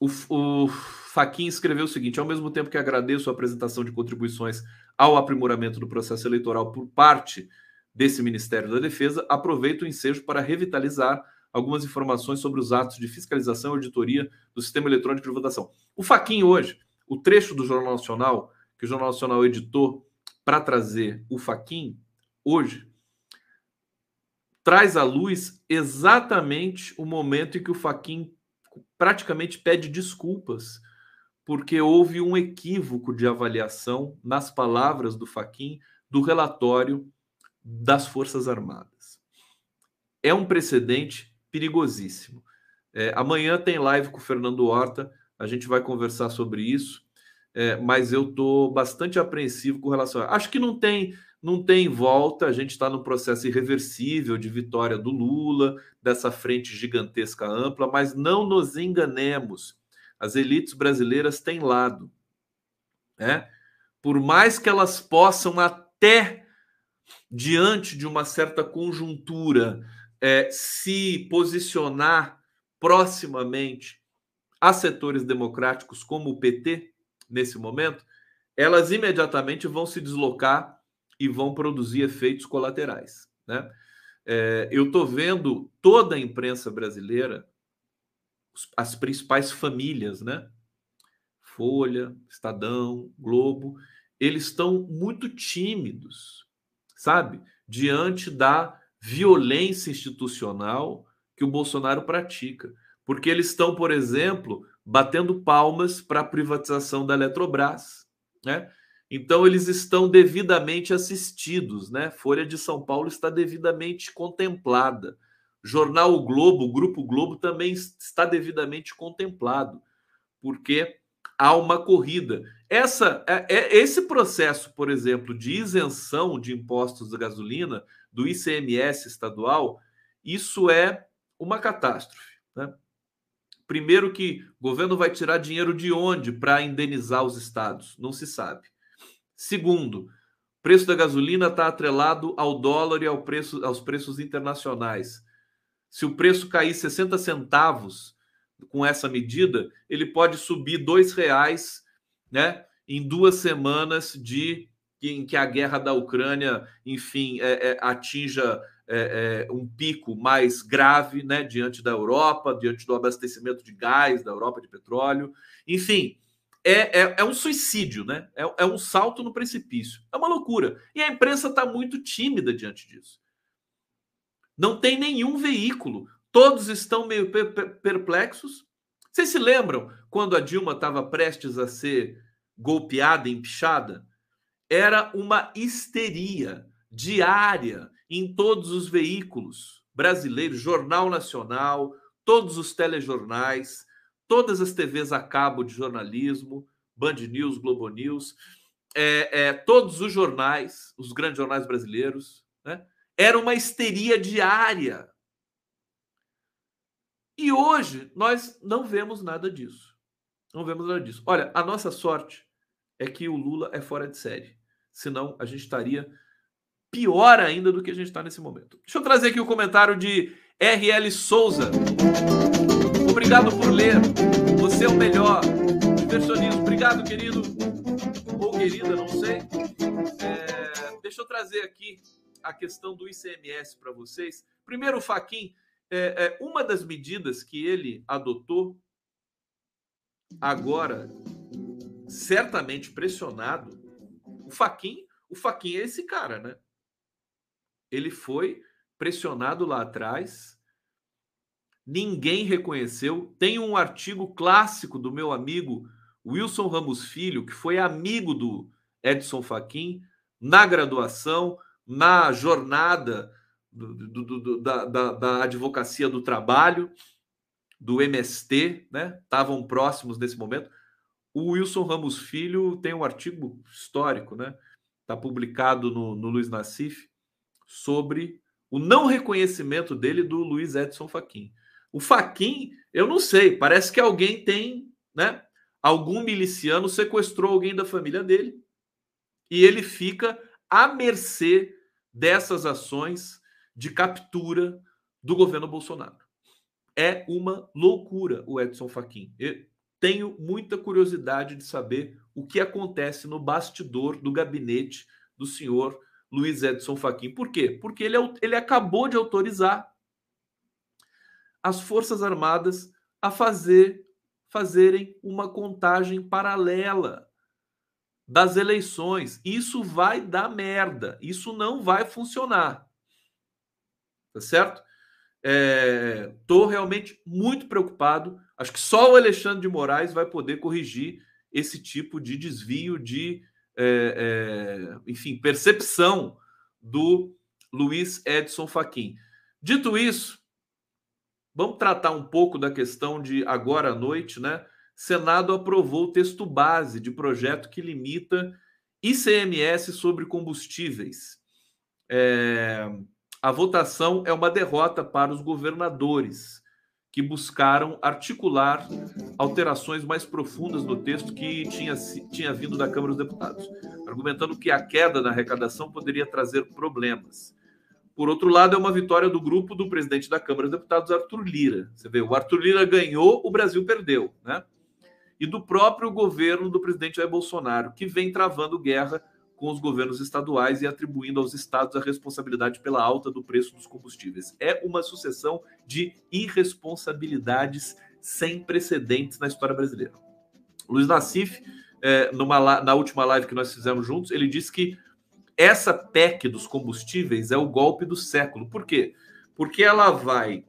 O, o Faquin escreveu o seguinte: ao mesmo tempo que agradeço a apresentação de contribuições ao aprimoramento do processo eleitoral por parte desse Ministério da Defesa, aproveito o ensejo para revitalizar algumas informações sobre os atos de fiscalização e auditoria do sistema eletrônico de votação. O Faquin hoje, o trecho do Jornal Nacional, que o Jornal Nacional editou para trazer o Faquin, hoje, traz à luz exatamente o momento em que o Faquin praticamente pede desculpas, porque houve um equívoco de avaliação nas palavras do Faquin do relatório das Forças Armadas. É um precedente perigosíssimo. É, amanhã tem live com o Fernando Horta, a gente vai conversar sobre isso, é, mas eu estou bastante apreensivo com relação a. Acho que não tem não tem volta, a gente está no processo irreversível de vitória do Lula, dessa frente gigantesca ampla, mas não nos enganemos. As elites brasileiras têm lado. Né? Por mais que elas possam até diante de uma certa conjuntura é, se posicionar proximamente a setores democráticos como o PT nesse momento, elas imediatamente vão se deslocar e vão produzir efeitos colaterais. Né? É, eu estou vendo toda a imprensa brasileira, as principais famílias, né? Folha, Estadão, Globo, eles estão muito tímidos, sabe? Diante da violência institucional que o Bolsonaro pratica. Porque eles estão, por exemplo, batendo palmas para a privatização da Eletrobras, né? Então, eles estão devidamente assistidos, né? Folha de São Paulo está devidamente contemplada. Jornal o Globo, o Grupo Globo também está devidamente contemplado, porque há uma corrida. Essa, é, é, esse processo, por exemplo, de isenção de impostos da gasolina, do ICMS estadual, isso é uma catástrofe. Né? Primeiro que o governo vai tirar dinheiro de onde para indenizar os estados? Não se sabe. Segundo, o preço da gasolina está atrelado ao dólar e ao preço, aos preços internacionais. Se o preço cair 60 centavos com essa medida, ele pode subir dois reais, né? Em duas semanas de em que a guerra da Ucrânia, enfim, é, é, atinja é, é, um pico mais grave né, diante da Europa, diante do abastecimento de gás da Europa de petróleo. Enfim, é, é, é um suicídio, né? É, um salto no precipício. É uma loucura. E a imprensa está muito tímida diante disso. Não tem nenhum veículo. Todos estão meio perplexos. Vocês se lembram quando a Dilma estava prestes a ser golpeada, empichada? Era uma histeria diária em todos os veículos brasileiros, Jornal Nacional, todos os telejornais, todas as TVs a cabo de jornalismo, Band News, Globo News, é, é, todos os jornais, os grandes jornais brasileiros, né? era uma histeria diária. E hoje nós não vemos nada disso. Não vemos nada disso. Olha, a nossa sorte é que o Lula é fora de série. Senão a gente estaria pior ainda do que a gente está nesse momento. Deixa eu trazer aqui o comentário de RL Souza. Obrigado por ler. Você é o melhor. Diversionismo. Obrigado, querido. Ou querida, não sei. É, deixa eu trazer aqui a questão do ICMS para vocês. Primeiro, o Faquin, é, é, uma das medidas que ele adotou agora, certamente pressionado, o Faquin, o Faquin é esse cara, né? ele foi pressionado lá atrás, ninguém reconheceu. Tem um artigo clássico do meu amigo Wilson Ramos Filho, que foi amigo do Edson Fachin na graduação, na jornada do, do, do, da, da, da, advocacia do trabalho, do MST, né? Estavam próximos nesse momento. O Wilson Ramos Filho tem um artigo histórico, né? Está publicado no, no Luiz Nassif sobre o não reconhecimento dele do Luiz Edson Fachin. O Fachin, eu não sei, parece que alguém tem, né? Algum miliciano sequestrou alguém da família dele e ele fica à mercê dessas ações de captura do governo Bolsonaro. É uma loucura o Edson Fachin. Tenho muita curiosidade de saber o que acontece no bastidor do gabinete do senhor Luiz Edson Fachin. Por quê? Porque ele, ele acabou de autorizar as Forças Armadas a fazer fazerem uma contagem paralela das eleições. Isso vai dar merda. Isso não vai funcionar. Tá certo? Estou é, realmente muito preocupado. Acho que só o Alexandre de Moraes vai poder corrigir esse tipo de desvio de é, é, enfim, percepção do Luiz Edson Fachin. Dito isso, vamos tratar um pouco da questão de agora à noite, né? Senado aprovou o texto base de projeto que limita ICMS sobre combustíveis. É, a votação é uma derrota para os governadores que buscaram articular alterações mais profundas no texto que tinha, tinha vindo da Câmara dos Deputados, argumentando que a queda na arrecadação poderia trazer problemas. Por outro lado, é uma vitória do grupo do presidente da Câmara dos Deputados, Arthur Lira. Você vê, o Arthur Lira ganhou, o Brasil perdeu, né? E do próprio governo do presidente Jair Bolsonaro, que vem travando guerra com os governos estaduais e atribuindo aos estados a responsabilidade pela alta do preço dos combustíveis. É uma sucessão de irresponsabilidades sem precedentes na história brasileira. Luiz Nassif, é, numa, na última live que nós fizemos juntos, ele disse que essa PEC dos combustíveis é o golpe do século. Por quê? Porque ela vai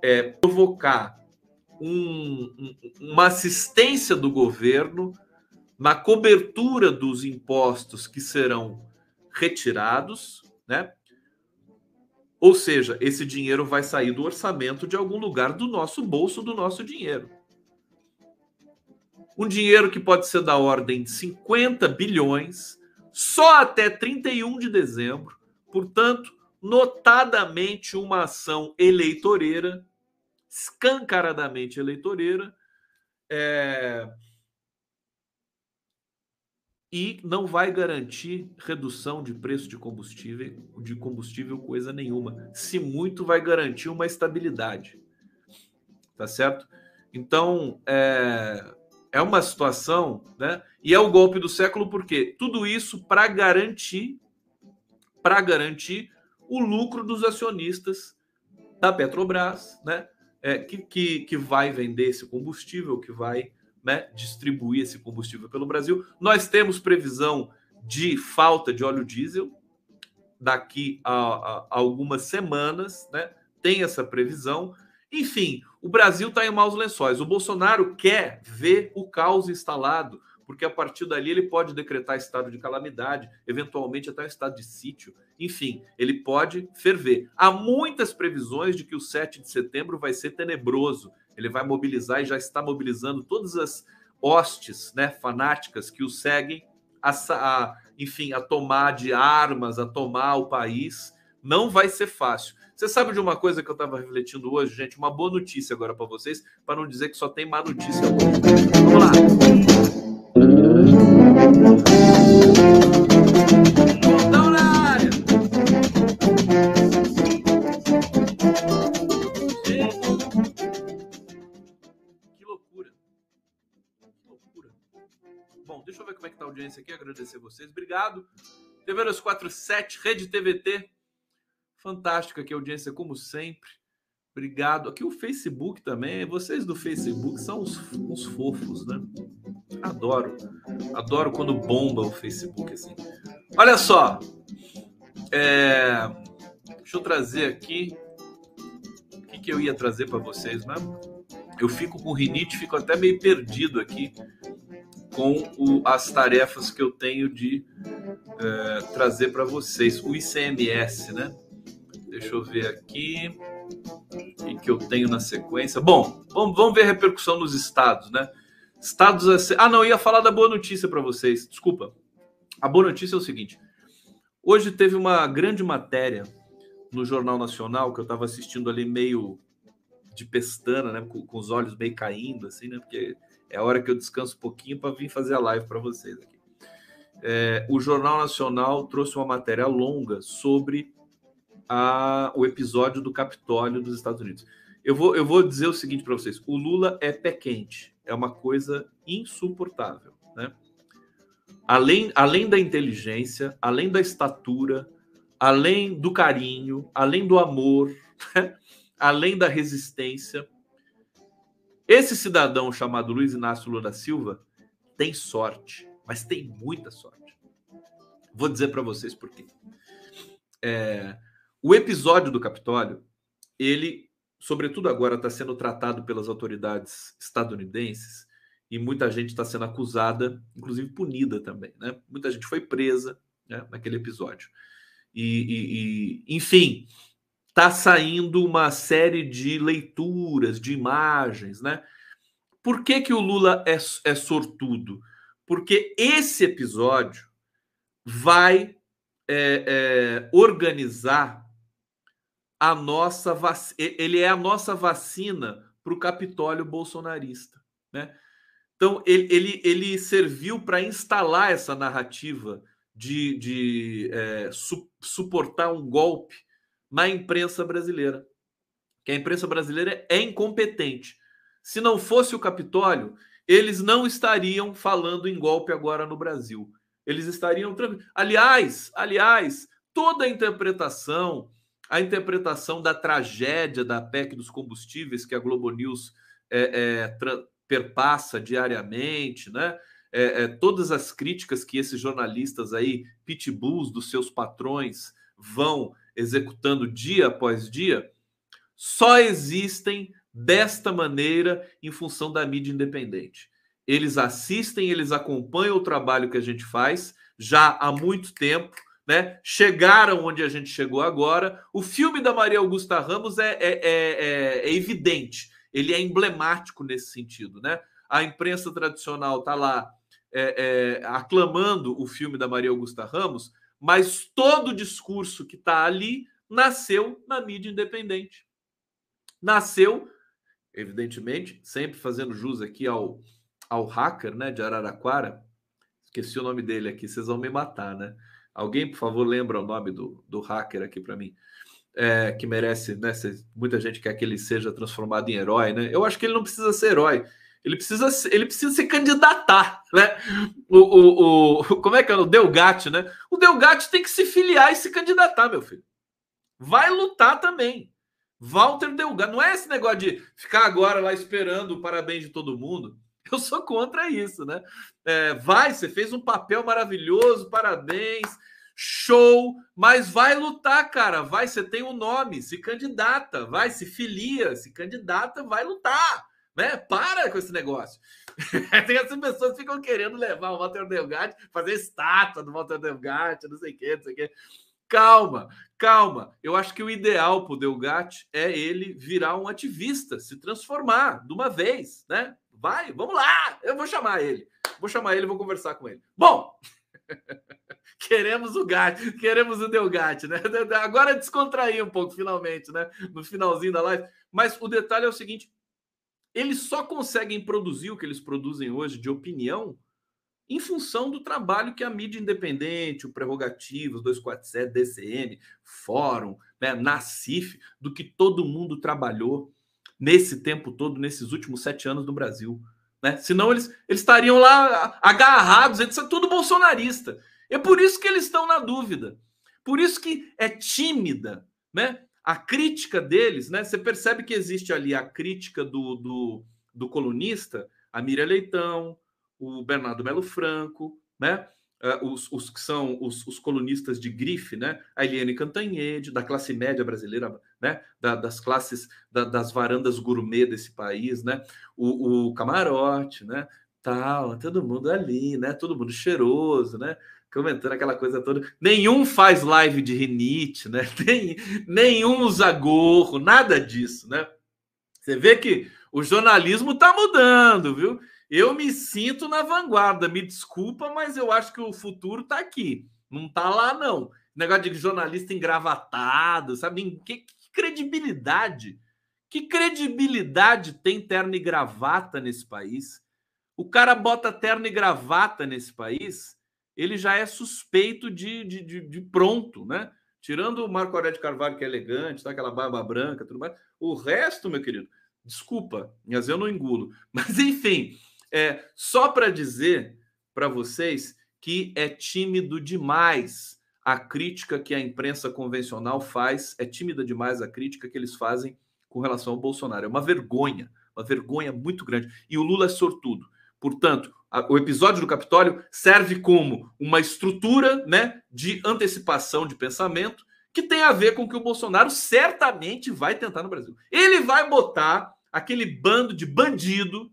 é, provocar um, uma assistência do governo na cobertura dos impostos que serão retirados, né? Ou seja, esse dinheiro vai sair do orçamento de algum lugar do nosso bolso, do nosso dinheiro. Um dinheiro que pode ser da ordem de 50 bilhões, só até 31 de dezembro. Portanto, notadamente uma ação eleitoreira, escancaradamente eleitoreira, é, e não vai garantir redução de preço de combustível, de combustível coisa nenhuma. Se muito, vai garantir uma estabilidade. Tá certo? Então, é, é uma situação, né? E é o golpe do século porque tudo isso para garantir para garantir o lucro dos acionistas da Petrobras, né? É, que, que, que vai vender esse combustível, que vai né, distribuir esse combustível pelo Brasil. Nós temos previsão de falta de óleo diesel daqui a, a, algumas semanas, né? Tem essa previsão. Enfim, o Brasil está em maus lençóis. O Bolsonaro quer ver o caos instalado, porque a partir dali ele pode decretar estado de calamidade, eventualmente até estado de sítio. Enfim, ele pode ferver. Há muitas previsões de que o 7 de setembro vai ser tenebroso. Ele vai mobilizar e já está mobilizando todas as hostes né, fanáticas que o seguem, a, a, enfim, a tomar de armas, a tomar o país. Não vai ser fácil. Você sabe de uma coisa que eu estava refletindo hoje, gente? Uma boa notícia agora para vocês, para não dizer que só tem má notícia hoje. Vamos lá. Agradecer vocês. Obrigado. TV 247, Rede TVT Fantástica aqui audiência, como sempre. Obrigado. Aqui o Facebook também. Vocês do Facebook são uns, uns fofos, né? Adoro. Adoro quando bomba o Facebook assim. Olha só. É... Deixa eu trazer aqui. O que, que eu ia trazer para vocês, né? Eu fico com rinite, fico até meio perdido aqui com o, as tarefas que eu tenho de é, trazer para vocês. O ICMS, né? Deixa eu ver aqui. O que eu tenho na sequência? Bom, vamos, vamos ver a repercussão nos estados, né? Estados. Ah, não, ia falar da boa notícia para vocês. Desculpa. A boa notícia é o seguinte: hoje teve uma grande matéria no Jornal Nacional que eu estava assistindo ali meio de pestana, né? Com, com, os olhos meio caindo, assim, né? Porque é a hora que eu descanso um pouquinho para vir fazer a live para vocês aqui. É, o Jornal Nacional trouxe uma matéria longa sobre a, o episódio do Capitólio dos Estados Unidos. Eu vou, eu vou dizer o seguinte para vocês: o Lula é pé quente, é uma coisa insuportável. Né? Além, além da inteligência, além da estatura, além do carinho, além do amor, né? além da resistência, esse cidadão chamado Luiz Inácio Lula Silva tem sorte, mas tem muita sorte. Vou dizer para vocês por quê. É, o episódio do Capitólio, ele, sobretudo agora, está sendo tratado pelas autoridades estadunidenses e muita gente está sendo acusada, inclusive punida também, né? Muita gente foi presa né, naquele episódio. E, e, e enfim, está saindo uma série de leituras, de imagens, né? Por que, que o Lula é, é sortudo? Porque esse episódio vai é, é, organizar a nossa vac... ele é a nossa vacina para o Capitólio bolsonarista, né? Então ele, ele, ele serviu para instalar essa narrativa de, de é, su, suportar um golpe na imprensa brasileira, que a imprensa brasileira é incompetente. Se não fosse o Capitólio, eles não estariam falando em golpe agora no Brasil. Eles estariam aliás, aliás, toda a interpretação a interpretação da tragédia da PEC dos combustíveis que a Globo News é, é, perpassa diariamente, né? É, é, todas as críticas que esses jornalistas aí, pitbulls dos seus patrões, vão executando dia após dia, só existem desta maneira em função da mídia independente. Eles assistem, eles acompanham o trabalho que a gente faz já há muito tempo né? Chegaram onde a gente chegou agora. O filme da Maria Augusta Ramos é, é, é, é evidente, ele é emblemático nesse sentido, né? A imprensa tradicional está lá é, é, aclamando o filme da Maria Augusta Ramos, mas todo o discurso que está ali nasceu na mídia independente. Nasceu, evidentemente, sempre fazendo jus aqui ao, ao hacker né, de Araraquara. Esqueci o nome dele aqui, vocês vão me matar, né? Alguém, por favor, lembra o nome do, do hacker aqui para mim? É, que merece, né? Muita gente quer que ele seja transformado em herói, né? Eu acho que ele não precisa ser herói. Ele precisa, ele precisa se candidatar, né? O, o, o, como é que é? O Delgatti, né? O Delgatti tem que se filiar e se candidatar, meu filho. vai lutar também. Walter Delgado. Não é esse negócio de ficar agora lá esperando o parabéns de todo mundo. Eu sou contra isso, né? É, vai, você fez um papel maravilhoso, parabéns, show, mas vai lutar, cara. Vai, você tem um nome, se candidata, vai, se filia, se candidata, vai lutar, né? Para com esse negócio. tem essas pessoas que ficam querendo levar o Walter Delgado, fazer estátua do Walter Delgado, não sei o quê, não sei o quê. Calma, calma. Eu acho que o ideal para o Delgatti é ele virar um ativista, se transformar de uma vez, né? Vai, vamos lá. Eu vou chamar ele. Vou chamar ele, vou conversar com ele. Bom, queremos o Gatti, queremos o Delgatti, né? Agora descontrair um pouco, finalmente, né? No finalzinho da live. Mas o detalhe é o seguinte: eles só conseguem produzir o que eles produzem hoje de opinião em função do trabalho que a mídia independente, o Prerrogativos, 247, DCM, Fórum, né, Nacif, do que todo mundo trabalhou nesse tempo todo, nesses últimos sete anos no Brasil. Né? Senão eles, eles estariam lá agarrados, eles são tudo bolsonarista. É por isso que eles estão na dúvida. Por isso que é tímida, né? A crítica deles, né? Você percebe que existe ali a crítica do, do, do colunista, a Miriam Leitão, o Bernardo Melo Franco, né? Uh, os, os, que são os, os, colunistas de grife, né? A Eliane Cantanhede, da classe média brasileira, né? Da, das classes, da, das varandas gourmet desse país, né? O, o, camarote, né? Tal, todo mundo ali, né? Todo mundo cheiroso, né? Comentando aquela coisa toda. Nenhum faz live de rinite, né? Nem, nenhum usa gorro, nada disso, né? Você vê que o jornalismo está mudando, viu? Eu me sinto na vanguarda, me desculpa, mas eu acho que o futuro está aqui. Não está lá, não. Negócio de jornalista engravatado, sabe? Que, que credibilidade? Que credibilidade tem terno e gravata nesse país? O cara bota terno e gravata nesse país, ele já é suspeito de, de, de, de pronto, né? Tirando o Marco Aurélio de Carvalho, que é elegante, tá? aquela barba branca, tudo mais. O resto, meu querido, desculpa, mas eu não engulo. Mas, enfim, é, só para dizer para vocês que é tímido demais a crítica que a imprensa convencional faz, é tímida demais a crítica que eles fazem com relação ao Bolsonaro. É uma vergonha, uma vergonha muito grande. E o Lula é sortudo. Portanto, o episódio do Capitólio serve como uma estrutura né, de antecipação de pensamento que tem a ver com o que o Bolsonaro certamente vai tentar no Brasil. Ele vai botar aquele bando de bandido,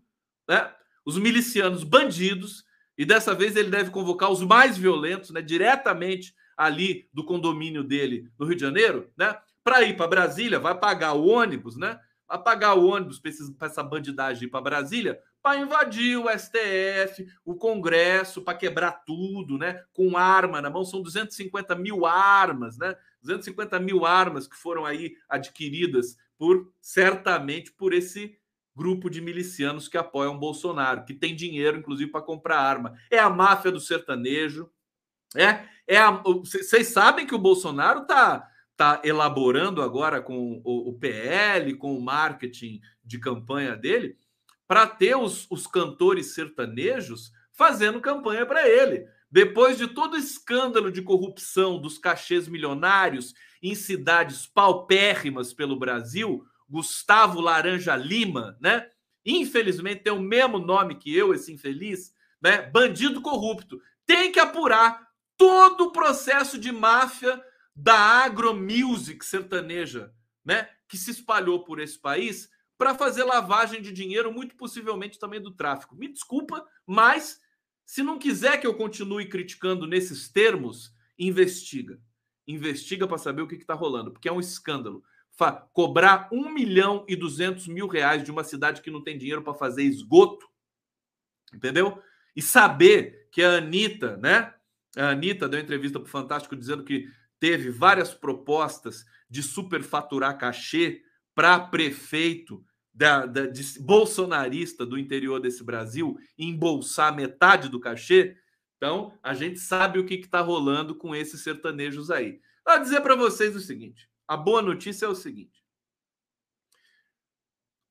né, os milicianos bandidos, e dessa vez ele deve convocar os mais violentos, né, diretamente ali do condomínio dele no Rio de Janeiro, né, para ir para Brasília, vai pagar o ônibus, né, vai pagar o ônibus para essa bandidagem ir para Brasília, para invadir o STF, o Congresso, para quebrar tudo, né, com arma na mão, são 250 mil armas, né, 250 mil armas que foram aí adquiridas por certamente por esse grupo de milicianos que apoiam Bolsonaro, que tem dinheiro, inclusive, para comprar arma. É a máfia do sertanejo. É, é vocês sabem que o Bolsonaro está tá elaborando agora com o, o, PL, com o marketing de campanha dele, para ter os, os cantores sertanejos fazendo campanha para ele. Depois de todo o escândalo de corrupção dos cachês milionários em cidades paupérrimas pelo Brasil, Gustavo Laranja Lima, né? Infelizmente tem o mesmo nome que eu, esse infeliz, né? Bandido corrupto. Tem que apurar todo o processo de máfia da agromusic sertaneja, né? Que se espalhou por esse país para fazer lavagem de dinheiro, muito possivelmente também do tráfico. Me desculpa, mas se não quiser que eu continue criticando nesses termos, investiga. Investiga para saber o que está rolando, porque é um escândalo cobrar 1 milhão e 200 mil reais de uma cidade que não tem dinheiro para fazer esgoto, entendeu? E saber que a Anitta, né? A Anitta deu entrevista para o Fantástico dizendo que teve várias propostas de superfaturar cachê para prefeito da, da, bolsonarista do interior desse Brasil embolsar metade do cachê. Então, a gente sabe o que está rolando com esses sertanejos aí. Vou dizer para vocês o seguinte: a boa notícia é o seguinte: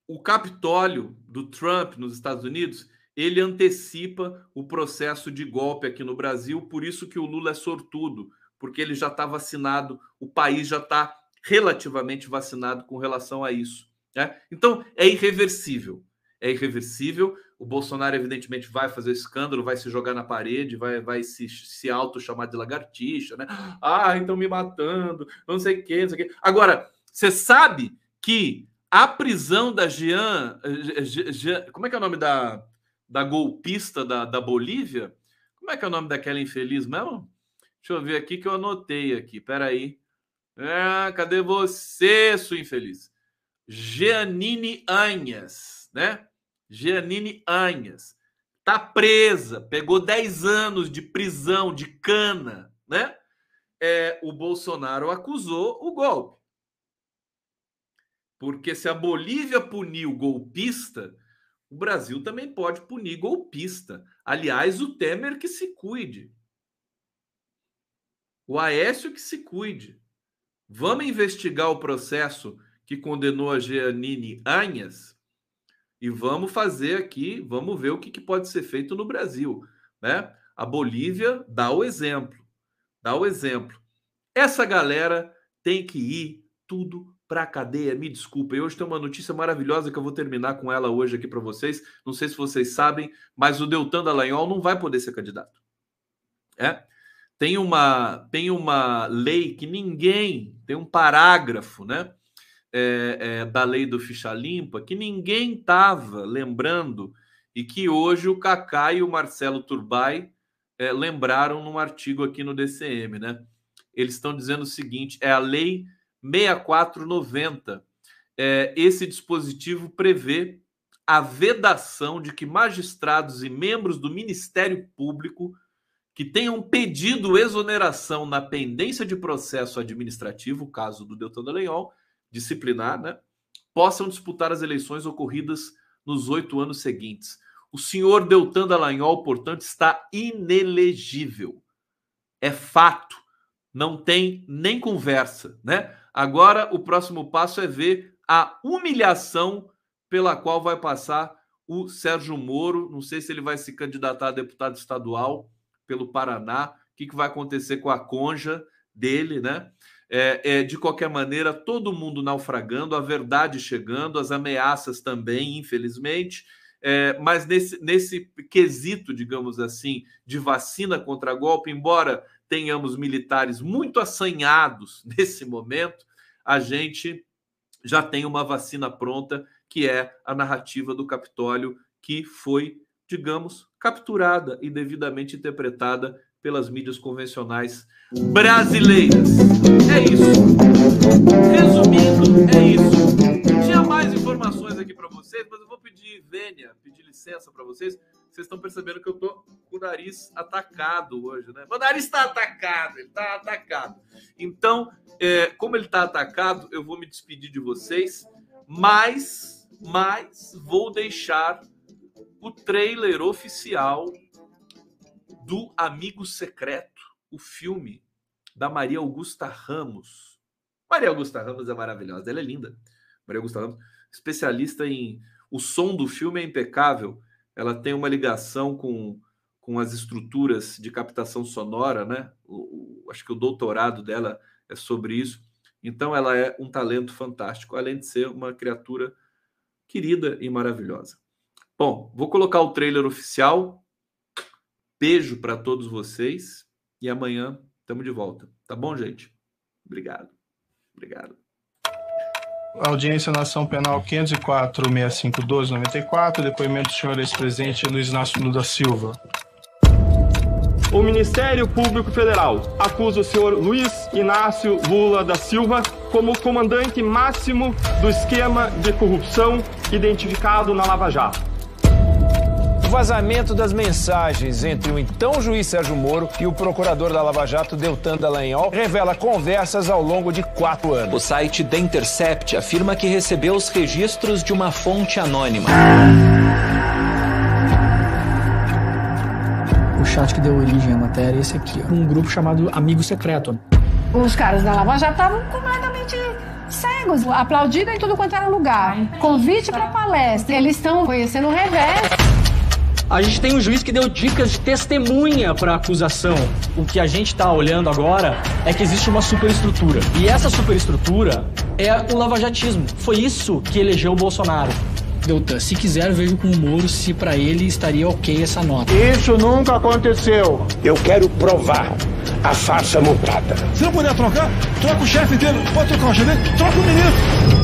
o Capitólio do Trump nos Estados Unidos ele antecipa o processo de golpe aqui no Brasil, por isso que o Lula é sortudo, porque ele já está vacinado, o país já está relativamente vacinado com relação a isso. Né? Então, é irreversível. É irreversível. O Bolsonaro, evidentemente, vai fazer escândalo, vai se jogar na parede, vai, vai se, se auto-chamar de lagartixa, né? Ah, estão me matando, não sei o quê, não sei o quê. Agora, você sabe que a prisão da Jean, Jean, como é que é o nome da, da golpista da, da Bolívia? Como é que é o nome daquela infeliz mesmo? Deixa eu ver aqui que eu anotei aqui. Peraí. Ah, cadê você, sua infeliz? Jeanine Anhas, né? Jeanine Anhas. Tá presa, pegou 10 anos de prisão, de cana, né? É, o Bolsonaro acusou o golpe. Porque se a Bolívia puniu golpista, o Brasil também pode punir golpista. Aliás, o Temer que se cuide. O Aécio que se cuide. Vamos investigar o processo que condenou a Jeanine Anhas e vamos fazer aqui, vamos ver o que, que pode ser feito no Brasil. Né? A Bolívia dá o exemplo. Dá o exemplo. Essa galera tem que ir tudo para a cadeia. Me desculpem, hoje tem uma notícia maravilhosa que eu vou terminar com ela hoje aqui para vocês. Não sei se vocês sabem, mas o Deltan Dallagnol não vai poder ser candidato. É? Tem uma tem uma lei que ninguém tem um parágrafo, né? É, é, da lei do ficha limpa que ninguém estava lembrando e que hoje o Cacá e o Marcelo Turbay é, lembraram num artigo aqui no DCM, né? Eles estão dizendo o seguinte: é a lei 6490. É, esse dispositivo prevê a vedação de que magistrados e membros do Ministério Público que tenham pedido exoneração na pendência de processo administrativo, caso do Deltan Dallagnol, disciplinar, né, possam disputar as eleições ocorridas nos oito anos seguintes. O senhor Deltan Dallagnol, portanto, está inelegível. É fato. Não tem nem conversa, né? Agora, o próximo passo é ver a humilhação pela qual vai passar o Sérgio Moro. Não sei se ele vai se candidatar a deputado estadual pelo Paraná. O que, que vai acontecer com a conja dele, né? É, é, de qualquer maneira, todo mundo naufragando, a verdade chegando, as ameaças também, infelizmente. É, mas nesse, nesse quesito, digamos assim, de vacina contra golpe, embora tenhamos militares muito assanhados nesse momento, a gente já tem uma vacina pronta, que é a narrativa do Capitólio, que foi, digamos, capturada e devidamente interpretada pelas mídias convencionais brasileiras. É isso. Resumindo, é isso. Tinha mais informações aqui para vocês, mas eu vou pedir vênia, pedir licença para vocês vocês estão percebendo que eu tô com o nariz atacado hoje, né? Meu nariz está atacado, ele está atacado. Então, é, como ele está atacado, eu vou me despedir de vocês, mas, mas vou deixar o trailer oficial do Amigo Secreto, o filme da Maria Augusta Ramos. Maria Augusta Ramos é maravilhosa, ela é linda. Maria Augusta Ramos, especialista em. O som do filme é impecável ela tem uma ligação com, com as estruturas de captação sonora, né? O, o, acho que o doutorado dela é sobre isso. Então, ela é um talento fantástico, além de ser uma criatura querida e maravilhosa. Bom, vou colocar o trailer oficial. Beijo para todos vocês e amanhã estamos de volta. Tá bom, gente? Obrigado. Obrigado. Audiência na ação penal 504-6512-94, depoimento do senhor ex-presidente Luiz Inácio Lula da Silva. O Ministério Público Federal acusa o senhor Luiz Inácio Lula da Silva como comandante máximo do esquema de corrupção identificado na Lava Jato. O vazamento das mensagens entre o então juiz Sérgio Moro e o procurador da Lava Jato, Deltan Dallagnol, revela conversas ao longo de quatro anos. O site The Intercept afirma que recebeu os registros de uma fonte anônima. O chat que deu origem à matéria é esse aqui, ó. um grupo chamado Amigo Secreto. Os caras da Lava Jato estavam completamente cegos, aplaudido em tudo quanto era lugar. Convite para palestra. Eles estão conhecendo o revés. A gente tem um juiz que deu dicas de testemunha para a acusação. O que a gente está olhando agora é que existe uma superestrutura. E essa superestrutura é o lavajatismo. Foi isso que elegeu o Bolsonaro. Deltan, se quiser, vejo com o Moro se para ele estaria ok essa nota. Isso nunca aconteceu. Eu quero provar a farsa montada. Se não puder trocar, troca o chefe dele. Pode trocar o chefe dele, troca o ministro.